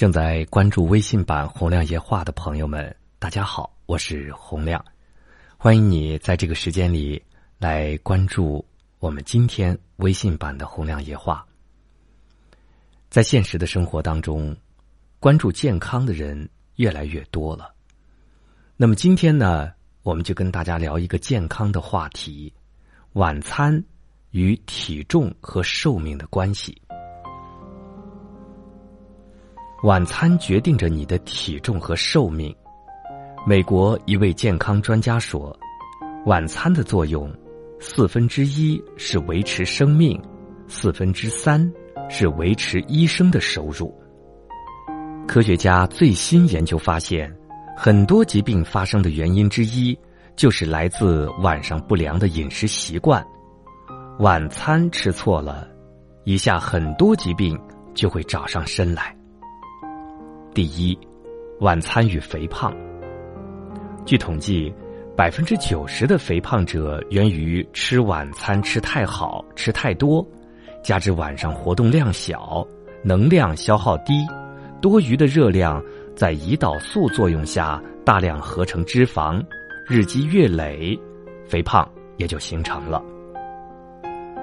正在关注微信版洪亮夜话的朋友们，大家好，我是洪亮，欢迎你在这个时间里来关注我们今天微信版的洪亮夜话。在现实的生活当中，关注健康的人越来越多了。那么今天呢，我们就跟大家聊一个健康的话题：晚餐与体重和寿命的关系。晚餐决定着你的体重和寿命。美国一位健康专家说：“晚餐的作用，四分之一是维持生命，四分之三是维持医生的收入。”科学家最新研究发现，很多疾病发生的原因之一，就是来自晚上不良的饮食习惯。晚餐吃错了，以下很多疾病就会找上身来。第一，晚餐与肥胖。据统计，百分之九十的肥胖者源于吃晚餐吃太好、吃太多，加之晚上活动量小、能量消耗低，多余的热量在胰岛素作用下大量合成脂肪，日积月累，肥胖也就形成了。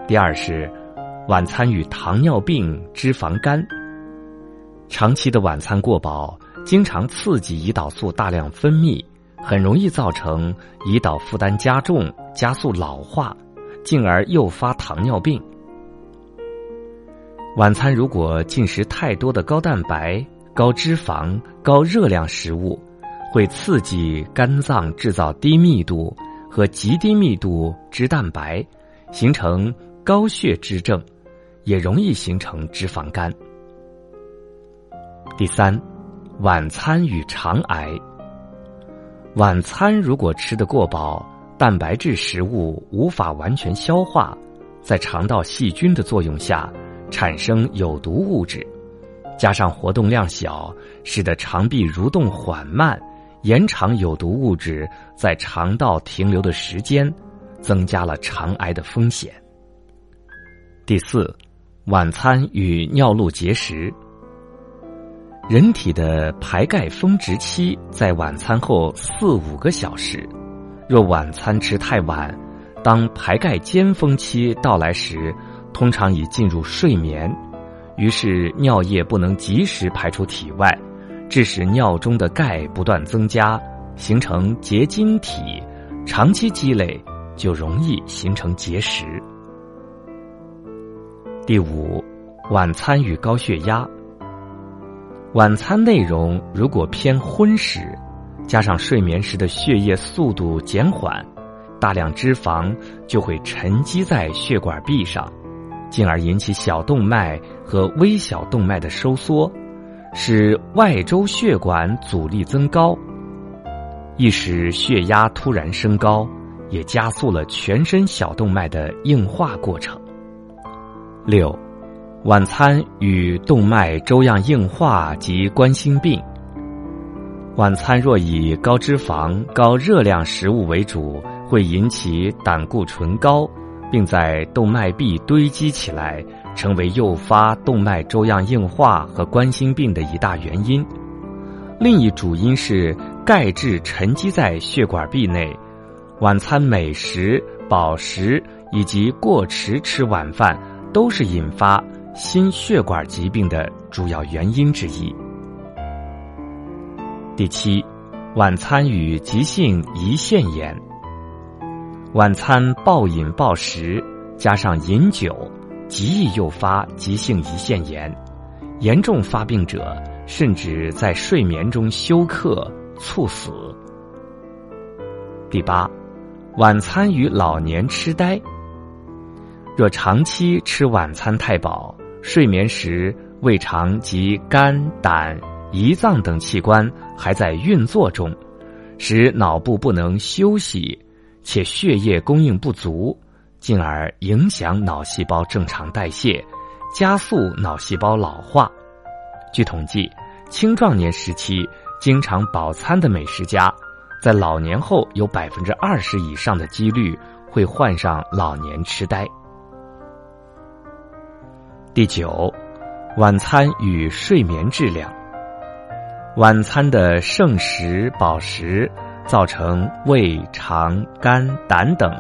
第二是，晚餐与糖尿病、脂肪肝。长期的晚餐过饱，经常刺激胰岛素大量分泌，很容易造成胰岛负担加重，加速老化，进而诱发糖尿病。晚餐如果进食太多的高蛋白、高脂肪、高热量食物，会刺激肝脏制造低密度和极低密度脂蛋白，形成高血脂症，也容易形成脂肪肝。第三，晚餐与肠癌。晚餐如果吃得过饱，蛋白质食物无法完全消化，在肠道细菌的作用下产生有毒物质，加上活动量小，使得肠壁蠕动缓慢，延长有毒物质在肠道停留的时间，增加了肠癌的风险。第四，晚餐与尿路结石。人体的排钙峰值期在晚餐后四五个小时，若晚餐吃太晚，当排钙尖峰期到来时，通常已进入睡眠，于是尿液不能及时排出体外，致使尿中的钙不断增加，形成结晶体，长期积累就容易形成结石。第五，晚餐与高血压。晚餐内容如果偏荤食，加上睡眠时的血液速度减缓，大量脂肪就会沉积在血管壁上，进而引起小动脉和微小动脉的收缩，使外周血管阻力增高，易使血压突然升高，也加速了全身小动脉的硬化过程。六。晚餐与动脉粥样硬化及冠心病。晚餐若以高脂肪、高热量食物为主，会引起胆固醇高，并在动脉壁堆积起来，成为诱发动脉粥样硬化和冠心病的一大原因。另一主因是钙质沉积在血管壁内。晚餐美食、饱食以及过迟吃晚饭，都是引发。心血管疾病的主要原因之一。第七，晚餐与急性胰腺炎。晚餐暴饮暴食加上饮酒，极易诱发急性胰腺炎，严重发病者甚至在睡眠中休克猝死。第八，晚餐与老年痴呆。若长期吃晚餐太饱。睡眠时，胃肠及肝、胆、胰脏等器官还在运作中，使脑部不能休息，且血液供应不足，进而影响脑细胞正常代谢，加速脑细胞老化。据统计，青壮年时期经常饱餐的美食家，在老年后有百分之二十以上的几率会患上老年痴呆。第九，晚餐与睡眠质量。晚餐的剩食饱食，造成胃、肠、肝、胆等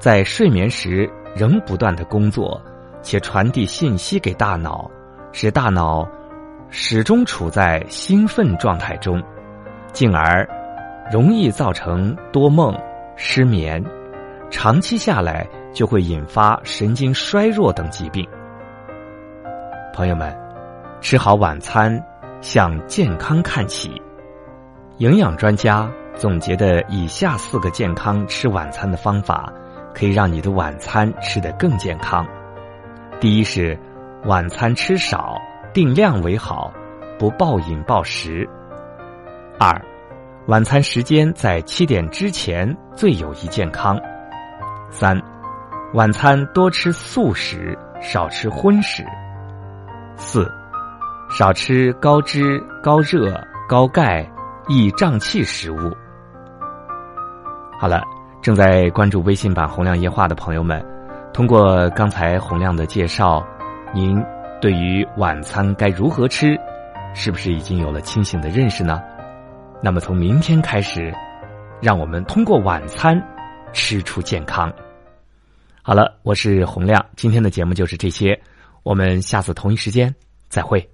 在睡眠时仍不断的工作，且传递信息给大脑，使大脑始终处在兴奋状态中，进而容易造成多梦、失眠，长期下来就会引发神经衰弱等疾病。朋友们，吃好晚餐。向健康看齐，营养专家总结的以下四个健康吃晚餐的方法，可以让你的晚餐吃得更健康。第一是晚餐吃少，定量为好，不暴饮暴食。二，晚餐时间在七点之前最有益健康。三，晚餐多吃素食，少吃荤食。四。少吃高脂、高热、高钙、易胀气食物。好了，正在关注微信版“洪亮夜话”的朋友们，通过刚才洪亮的介绍，您对于晚餐该如何吃，是不是已经有了清醒的认识呢？那么从明天开始，让我们通过晚餐吃出健康。好了，我是洪亮，今天的节目就是这些，我们下次同一时间再会。